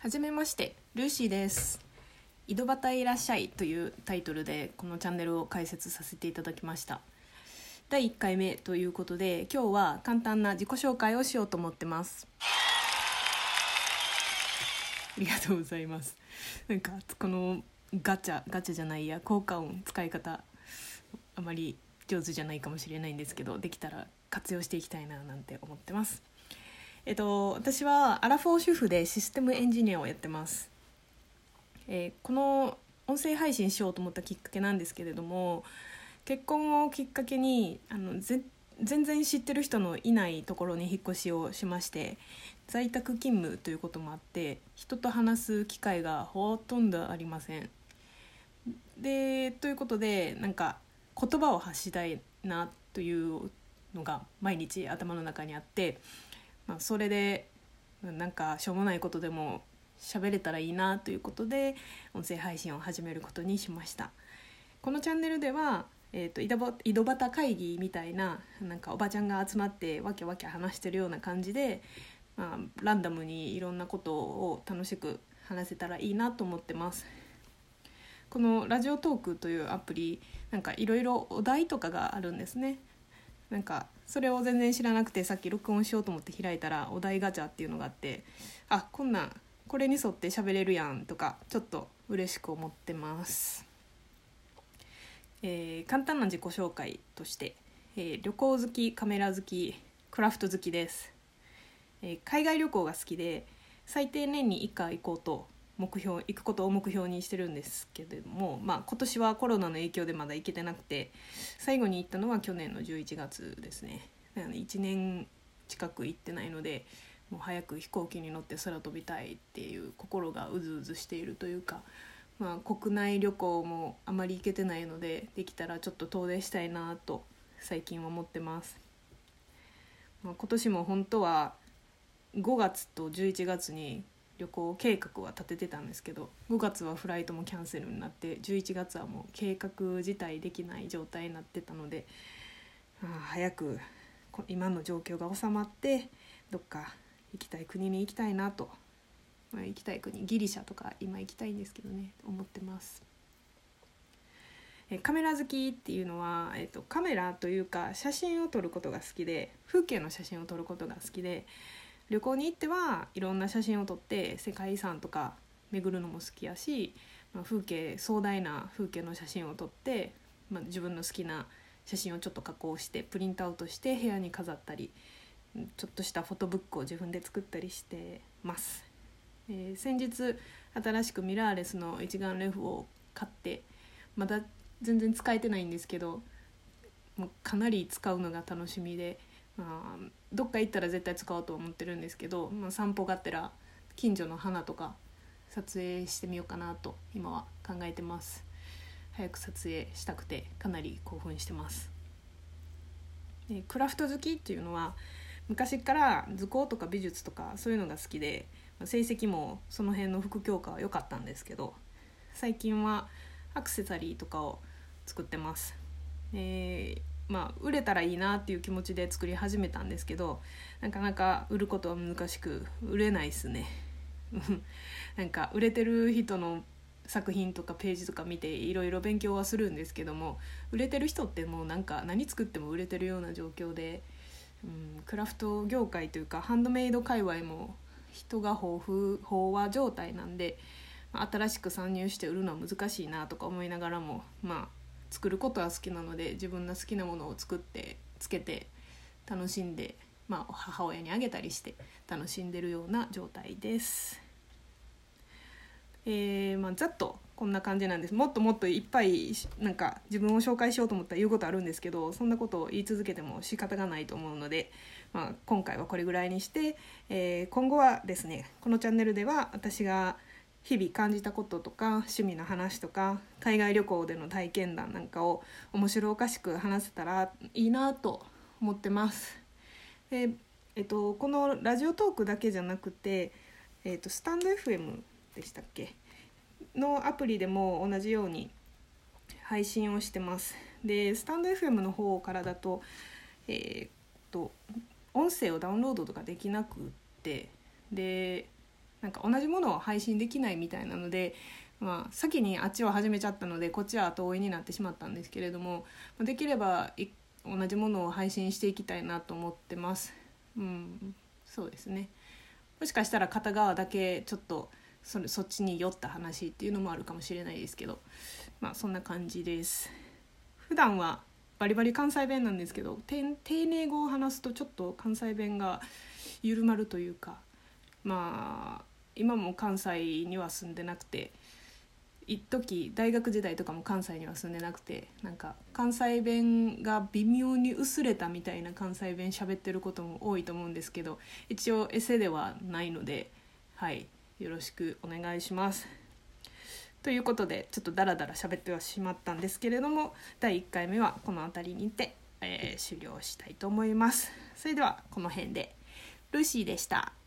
はじめましてルーシーです。井戸端いらっしゃいというタイトルでこのチャンネルを開設させていただきました。第1回目ということで今日は簡単な自己紹介をしようと思ってます。ありがとうございます。なんかこのガチャガチャじゃないや効果音使い方あまり上手じゃないかもしれないんですけどできたら活用していきたいななんて思ってます。えっと、私はアラフォー主婦でシステムエンジニアをやってます、えー、この音声配信しようと思ったきっかけなんですけれども結婚をきっかけにあの全然知ってる人のいないところに引っ越しをしまして在宅勤務ということもあって人と話す機会がほとんどありません。でということでなんか言葉を発したいなというのが毎日頭の中にあってまあ、それでなんかしょうもないことでも喋れたらいいなということで音声配信を始めることにしました。このチャンネルでは、えーと、井戸端会議みたいななんかおばちゃんが集まってわけわけ話してるような感じで、まあ、ランダムにいろんなことを楽しく話せたらいいなと思ってます。このラジオトークというアプリなんかいろいろお題とかがあるんですね。なんかそれを全然知らなくてさっき録音しようと思って開いたらお題ガチャっていうのがあってあこんなんこれに沿って喋れるやんとかちょっと嬉しく思ってます、えー、簡単な自己紹介として、えー、旅行好きカメラ好きクラフト好きです、えー、海外旅行が好きで最低年に1回行こうと目標行くことを目標にしてるんですけれども、まあ、今年はコロナの影響でまだ行けてなくて最後に行ったのは去年の11月ですねなので1年近く行ってないのでもう早く飛行機に乗って空飛びたいっていう心がうずうずしているというか、まあ、国内旅行もあまり行けてないのでできたらちょっと遠出したいなと最近は思ってます。まあ、今年も本当は5月と11月に旅行計画は立ててたんですけど5月はフライトもキャンセルになって11月はもう計画自体できない状態になってたので、あ、早く今の状況が収まってどっか行きたい国に行きたいなと、まあ、行きたい国ギリシャとか今行きたいんですけどね思ってます。えカメラ好きっていうのは、えっと、カメラというか写真を撮ることが好きで風景の写真を撮ることが好きで旅行に行ってはいろんな写真を撮って世界遺産とか巡るのも好きやし、まあ、風景壮大な風景の写真を撮って、まあ、自分の好きな写真をちょっと加工してプリントアウトして部屋に飾ったりちょっとしたフォトブックを自分で作ったりしてます。えー、先日新しくミラーレスの一眼レフを買ってまだ全然使えてないんですけどもうかなり使うのが楽しみであ、どっか行ったら絶対使おうと思ってるんですけど、まあ、散歩がてら近所の花とか撮影してみようかなと今は考えてます。早く撮影したくてかなり興奮してます。でクラフト好きっていうのは昔から図工とか美術とかそういうのが好きで成績もその辺の副教科は良かったんですけど最近はアクセサリーとかを作ってます、えまあ、売れたらいいなっていう気持ちで作り始めたんですけどなかなか売ることは難しく売れないっすね。なんか売れてる人の作品とかページとか見ていろいろ勉強はするんですけども売れてる人ってもうなんか何作っても売れてるような状況で、うん、クラフト業界というかハンドメイド界隈も人が豊富飽和状態なんで新しく参入して売るのは難しいなとか思いながらもまあ作ることは好きなので自分の好きなものを作ってつけて楽しんで、まあ、母親にあげたりして楽しんでるような状態です。えーまあ、ざっとこんな感じなんですもっともっといっぱいなんか自分を紹介しようと思ったら言うことあるんですけどそんなことを言い続けても仕方がないと思うので、まあ、今回はこれぐらいにして、えー、今後はですねこのチャンネルでは私が日々感じたこととか趣味の話とか海外旅行での体験談なんかを面白おかしく話せたらいいなと思ってます。でえっと、このラジオトークだけじゃなくて、えっと、スタンド FM でしたっけ？のアプリでも同じように配信をしてます。でスタンド FM の方からだと,、えー、っと音声をダウンロードとかできなくってでなんか同じものを配信できないみたいなので、まあ、先にあっちを始めちゃったのでこっちは後追いになってしまったんですけれどもできれば同じものを配信していきたいなと思ってます。うん、そうですねもしかしたら片側だけちょっとそそっちに酔った話っていうのもあるかもしれないですけどまあそんな感じです普段はバリバリ関西弁なんですけど丁寧語を話すとちょっと関西弁が緩まるというかまあ今も関西には住んでなくて一時大学時代とかも関西には住んでなくてなんか関西弁が微妙に薄れたみたいな関西弁喋ってることも多いと思うんですけど一応エセではないのではいよろしくお願いします。ということでちょっとダラダラ喋ってはしまったんですけれども第1回目はこの辺りにて、えー、終了したいと思います。それではこの辺でルーシーでした。